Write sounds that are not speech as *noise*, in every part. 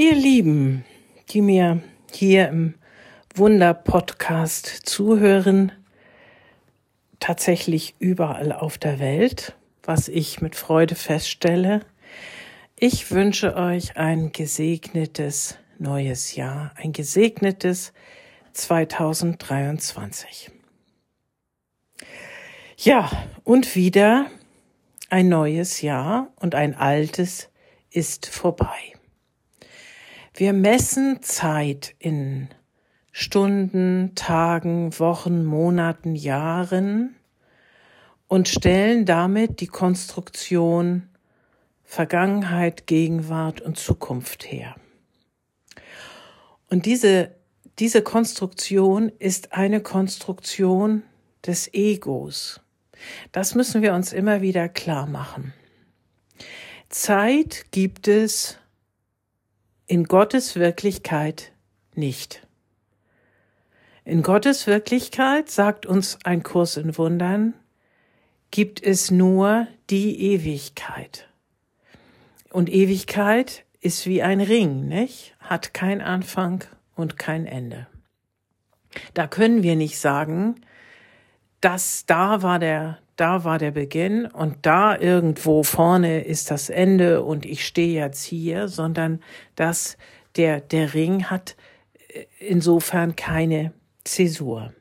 Ihr Lieben, die mir hier im Wunder-Podcast zuhören, tatsächlich überall auf der Welt, was ich mit Freude feststelle. Ich wünsche euch ein gesegnetes neues Jahr, ein gesegnetes 2023. Ja, und wieder ein neues Jahr und ein altes ist vorbei. Wir messen Zeit in Stunden, Tagen, Wochen, Monaten, Jahren und stellen damit die Konstruktion Vergangenheit, Gegenwart und Zukunft her. Und diese, diese Konstruktion ist eine Konstruktion des Egos. Das müssen wir uns immer wieder klar machen. Zeit gibt es in Gottes Wirklichkeit nicht. In Gottes Wirklichkeit, sagt uns ein Kurs in Wundern, gibt es nur die Ewigkeit. Und Ewigkeit ist wie ein Ring, nicht? Hat kein Anfang und kein Ende. Da können wir nicht sagen, dass da war der, da war der Beginn und da irgendwo vorne ist das Ende und ich stehe jetzt hier, sondern dass der, der Ring hat äh, insofern keine Zäsur.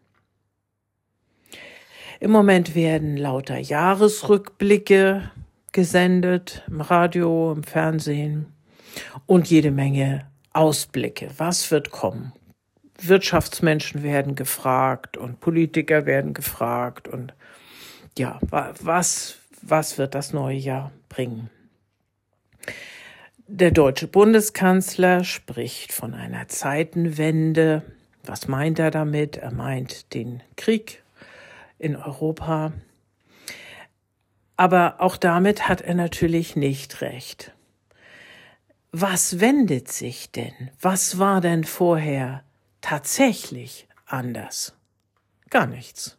Im Moment werden lauter Jahresrückblicke gesendet, im Radio, im Fernsehen und jede Menge Ausblicke. Was wird kommen? Wirtschaftsmenschen werden gefragt und Politiker werden gefragt und ja, was, was wird das neue Jahr bringen? Der deutsche Bundeskanzler spricht von einer Zeitenwende. Was meint er damit? Er meint den Krieg in Europa. Aber auch damit hat er natürlich nicht recht. Was wendet sich denn? Was war denn vorher tatsächlich anders? Gar nichts.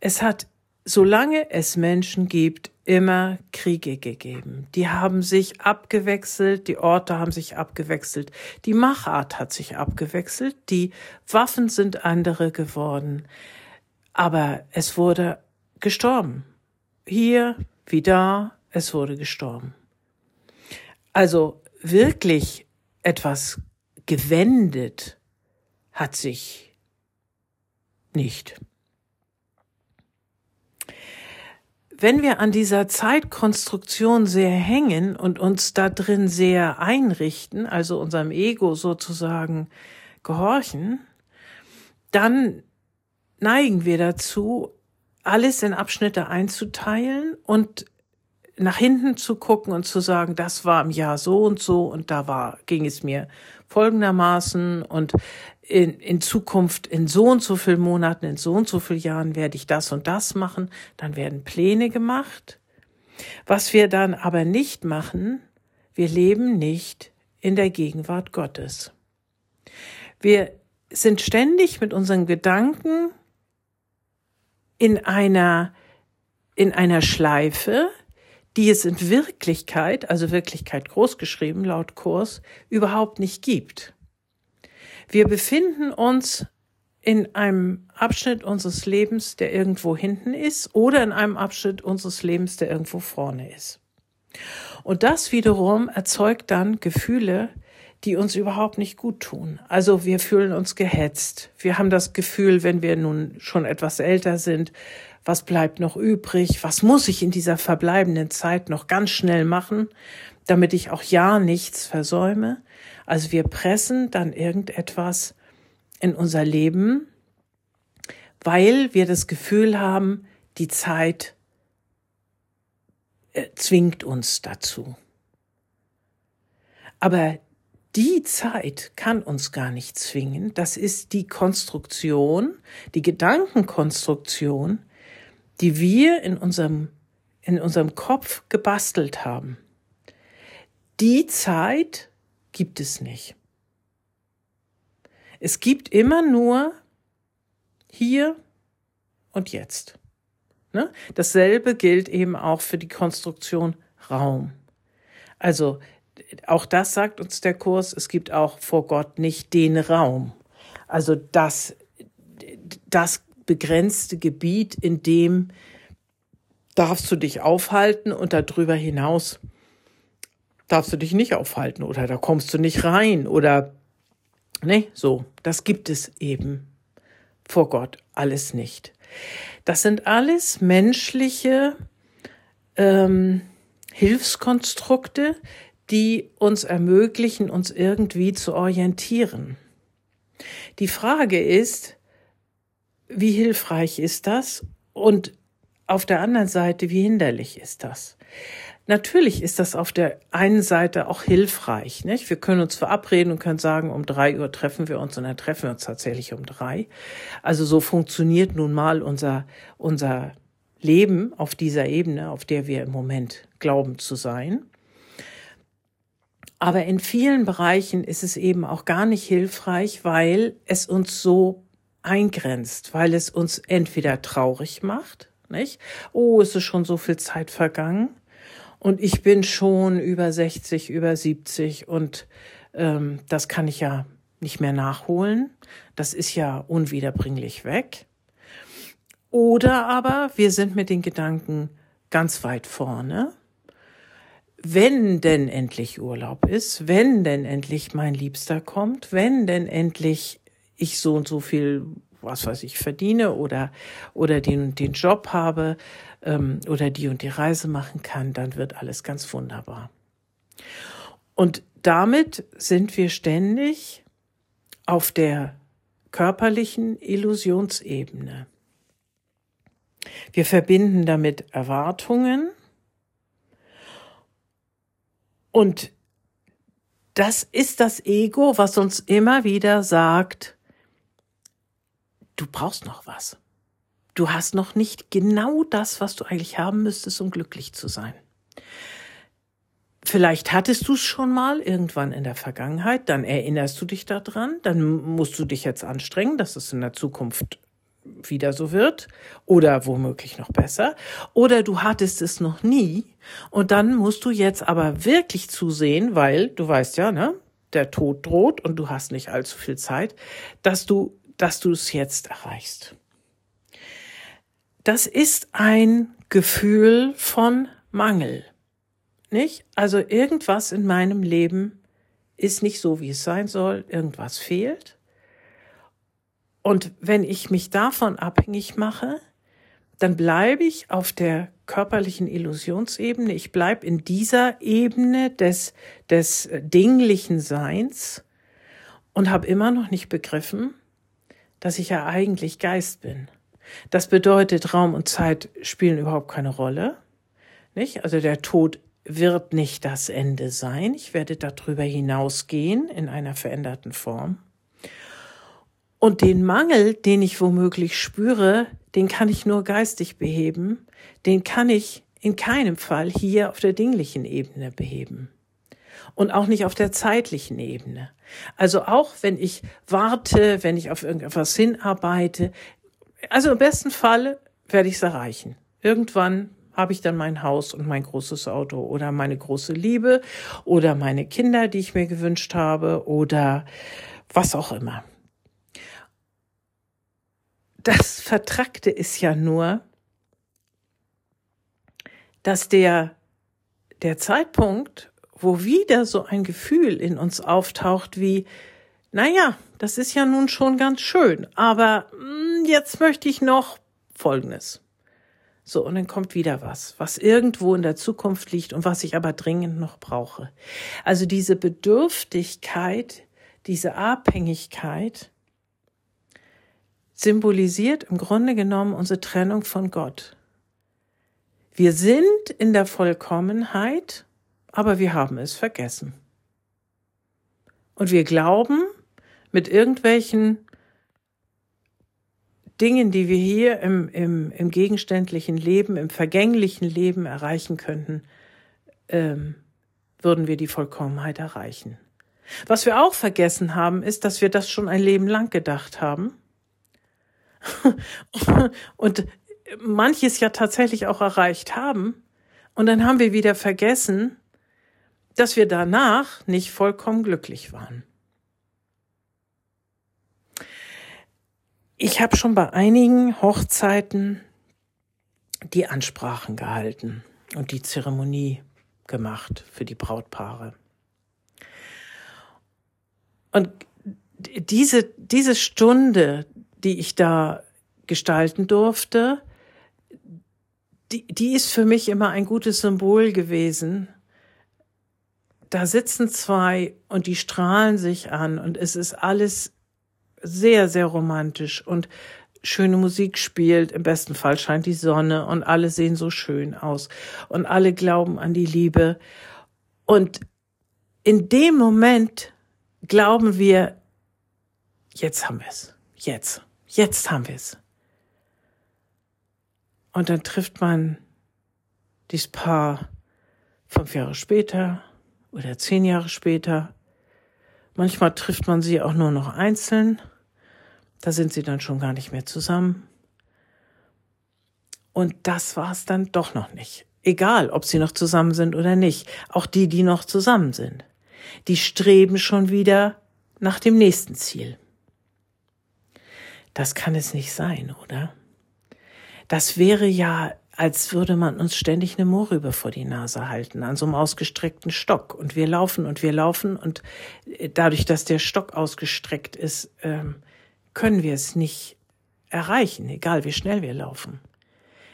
Es hat, solange es Menschen gibt, immer Kriege gegeben. Die haben sich abgewechselt, die Orte haben sich abgewechselt, die Machart hat sich abgewechselt, die Waffen sind andere geworden. Aber es wurde gestorben. Hier wie da, es wurde gestorben. Also wirklich etwas gewendet hat sich nicht. Wenn wir an dieser Zeitkonstruktion sehr hängen und uns da drin sehr einrichten, also unserem Ego sozusagen gehorchen, dann neigen wir dazu, alles in Abschnitte einzuteilen und nach hinten zu gucken und zu sagen, das war im Jahr so und so und da war, ging es mir folgendermaßen und in, in Zukunft in so und so vielen Monaten, in so und so vielen Jahren werde ich das und das machen. Dann werden Pläne gemacht. Was wir dann aber nicht machen, wir leben nicht in der Gegenwart Gottes. Wir sind ständig mit unseren Gedanken in einer, in einer Schleife, die es in Wirklichkeit, also Wirklichkeit großgeschrieben laut Kurs, überhaupt nicht gibt. Wir befinden uns in einem Abschnitt unseres Lebens, der irgendwo hinten ist, oder in einem Abschnitt unseres Lebens, der irgendwo vorne ist. Und das wiederum erzeugt dann Gefühle, die uns überhaupt nicht gut tun. Also wir fühlen uns gehetzt. Wir haben das Gefühl, wenn wir nun schon etwas älter sind, was bleibt noch übrig? Was muss ich in dieser verbleibenden Zeit noch ganz schnell machen, damit ich auch ja nichts versäume? Also wir pressen dann irgendetwas in unser Leben, weil wir das Gefühl haben, die Zeit äh, zwingt uns dazu. Aber die Zeit kann uns gar nicht zwingen. Das ist die Konstruktion, die Gedankenkonstruktion, die wir in unserem, in unserem Kopf gebastelt haben. Die Zeit gibt es nicht. Es gibt immer nur hier und jetzt. Ne? Dasselbe gilt eben auch für die Konstruktion Raum. Also auch das sagt uns der Kurs, es gibt auch vor Gott nicht den Raum. Also das, das begrenzte Gebiet, in dem darfst du dich aufhalten und darüber hinaus darfst du dich nicht aufhalten oder da kommst du nicht rein oder ne, so, das gibt es eben vor Gott alles nicht. Das sind alles menschliche ähm, Hilfskonstrukte, die uns ermöglichen, uns irgendwie zu orientieren. Die Frage ist, wie hilfreich ist das? Und auf der anderen Seite, wie hinderlich ist das? Natürlich ist das auf der einen Seite auch hilfreich. Nicht? Wir können uns verabreden und können sagen, um drei Uhr treffen wir uns und dann treffen wir uns tatsächlich um drei. Also so funktioniert nun mal unser, unser Leben auf dieser Ebene, auf der wir im Moment glauben zu sein. Aber in vielen Bereichen ist es eben auch gar nicht hilfreich, weil es uns so eingrenzt, weil es uns entweder traurig macht, nicht? Oh, es ist schon so viel Zeit vergangen und ich bin schon über 60, über 70 und ähm, das kann ich ja nicht mehr nachholen. Das ist ja unwiederbringlich weg. Oder aber wir sind mit den Gedanken ganz weit vorne. Wenn denn endlich Urlaub ist, wenn denn endlich mein Liebster kommt, wenn denn endlich ich so und so viel, was weiß ich, verdiene oder, oder den, den Job habe, ähm, oder die und die Reise machen kann, dann wird alles ganz wunderbar. Und damit sind wir ständig auf der körperlichen Illusionsebene. Wir verbinden damit Erwartungen und das ist das Ego, was uns immer wieder sagt, du brauchst noch was du hast noch nicht genau das, was du eigentlich haben müsstest, um glücklich zu sein. Vielleicht hattest du es schon mal irgendwann in der Vergangenheit, dann erinnerst du dich daran, dann musst du dich jetzt anstrengen, dass es in der Zukunft wieder so wird oder womöglich noch besser. Oder du hattest es noch nie und dann musst du jetzt aber wirklich zusehen, weil du weißt ja, ne, der Tod droht und du hast nicht allzu viel Zeit, dass du, dass du es jetzt erreichst das ist ein Gefühl von Mangel. Nicht? Also irgendwas in meinem Leben ist nicht so, wie es sein soll, irgendwas fehlt. Und wenn ich mich davon abhängig mache, dann bleibe ich auf der körperlichen Illusionsebene, ich bleibe in dieser Ebene des, des dinglichen Seins und habe immer noch nicht begriffen, dass ich ja eigentlich Geist bin. Das bedeutet, Raum und Zeit spielen überhaupt keine Rolle. Nicht? Also der Tod wird nicht das Ende sein. Ich werde darüber hinausgehen in einer veränderten Form. Und den Mangel, den ich womöglich spüre, den kann ich nur geistig beheben. Den kann ich in keinem Fall hier auf der dinglichen Ebene beheben. Und auch nicht auf der zeitlichen Ebene. Also auch wenn ich warte, wenn ich auf irgendetwas hinarbeite, also im besten Fall werde ich es erreichen. Irgendwann habe ich dann mein Haus und mein großes Auto oder meine große Liebe oder meine Kinder, die ich mir gewünscht habe oder was auch immer. Das Vertrackte ist ja nur, dass der, der Zeitpunkt, wo wieder so ein Gefühl in uns auftaucht wie, naja, das ist ja nun schon ganz schön, aber hm, jetzt möchte ich noch Folgendes. So, und dann kommt wieder was, was irgendwo in der Zukunft liegt und was ich aber dringend noch brauche. Also diese Bedürftigkeit, diese Abhängigkeit symbolisiert im Grunde genommen unsere Trennung von Gott. Wir sind in der Vollkommenheit, aber wir haben es vergessen. Und wir glauben, mit irgendwelchen Dingen, die wir hier im, im, im gegenständlichen Leben, im vergänglichen Leben erreichen könnten, ähm, würden wir die Vollkommenheit erreichen. Was wir auch vergessen haben, ist, dass wir das schon ein Leben lang gedacht haben. *laughs* und manches ja tatsächlich auch erreicht haben. Und dann haben wir wieder vergessen, dass wir danach nicht vollkommen glücklich waren. Ich habe schon bei einigen Hochzeiten die Ansprachen gehalten und die Zeremonie gemacht für die Brautpaare. Und diese, diese Stunde, die ich da gestalten durfte, die, die ist für mich immer ein gutes Symbol gewesen. Da sitzen zwei und die strahlen sich an und es ist alles sehr, sehr romantisch und schöne Musik spielt. Im besten Fall scheint die Sonne und alle sehen so schön aus und alle glauben an die Liebe. Und in dem Moment glauben wir, jetzt haben wir es. Jetzt. Jetzt haben wir es. Und dann trifft man dieses Paar fünf Jahre später oder zehn Jahre später. Manchmal trifft man sie auch nur noch einzeln. Da sind sie dann schon gar nicht mehr zusammen. Und das war es dann doch noch nicht. Egal, ob sie noch zusammen sind oder nicht. Auch die, die noch zusammen sind. Die streben schon wieder nach dem nächsten Ziel. Das kann es nicht sein, oder? Das wäre ja, als würde man uns ständig eine Mohrrübe vor die Nase halten, an so einem ausgestreckten Stock. Und wir laufen und wir laufen und äh, dadurch, dass der Stock ausgestreckt ist, ähm, können wir es nicht erreichen, egal wie schnell wir laufen.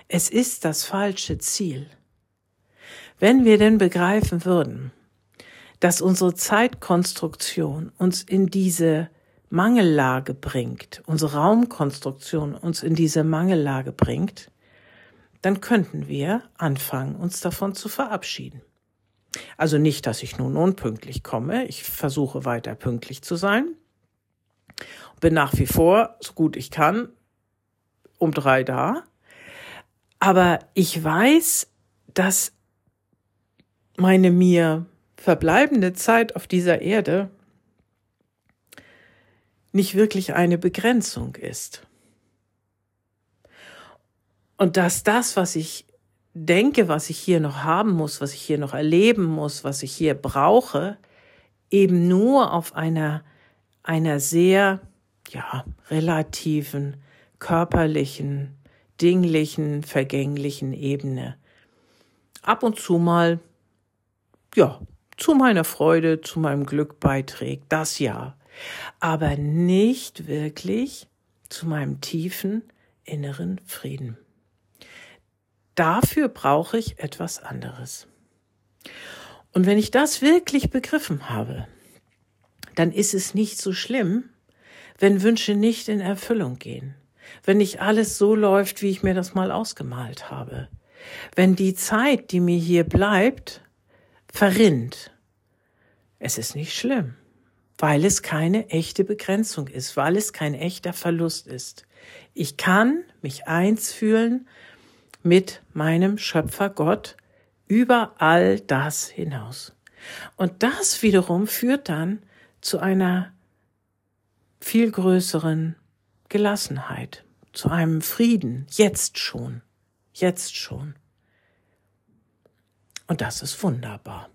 Es ist das falsche Ziel. Wenn wir denn begreifen würden, dass unsere Zeitkonstruktion uns in diese Mangellage bringt, unsere Raumkonstruktion uns in diese Mangellage bringt, dann könnten wir anfangen, uns davon zu verabschieden. Also nicht, dass ich nun unpünktlich komme, ich versuche weiter pünktlich zu sein, bin nach wie vor, so gut ich kann, um drei da. Aber ich weiß, dass meine mir verbleibende Zeit auf dieser Erde nicht wirklich eine Begrenzung ist. Und dass das, was ich denke, was ich hier noch haben muss, was ich hier noch erleben muss, was ich hier brauche, eben nur auf einer, einer sehr ja, relativen, körperlichen, dinglichen, vergänglichen Ebene ab und zu mal, ja, zu meiner Freude, zu meinem Glück beiträgt, das ja, aber nicht wirklich zu meinem tiefen inneren Frieden. Dafür brauche ich etwas anderes. Und wenn ich das wirklich begriffen habe, dann ist es nicht so schlimm, wenn Wünsche nicht in Erfüllung gehen, wenn nicht alles so läuft, wie ich mir das mal ausgemalt habe, wenn die Zeit, die mir hier bleibt, verrinnt. Es ist nicht schlimm, weil es keine echte Begrenzung ist, weil es kein echter Verlust ist. Ich kann mich eins fühlen mit meinem Schöpfer Gott über all das hinaus. Und das wiederum führt dann zu einer viel größeren Gelassenheit, zu einem Frieden, jetzt schon, jetzt schon. Und das ist wunderbar.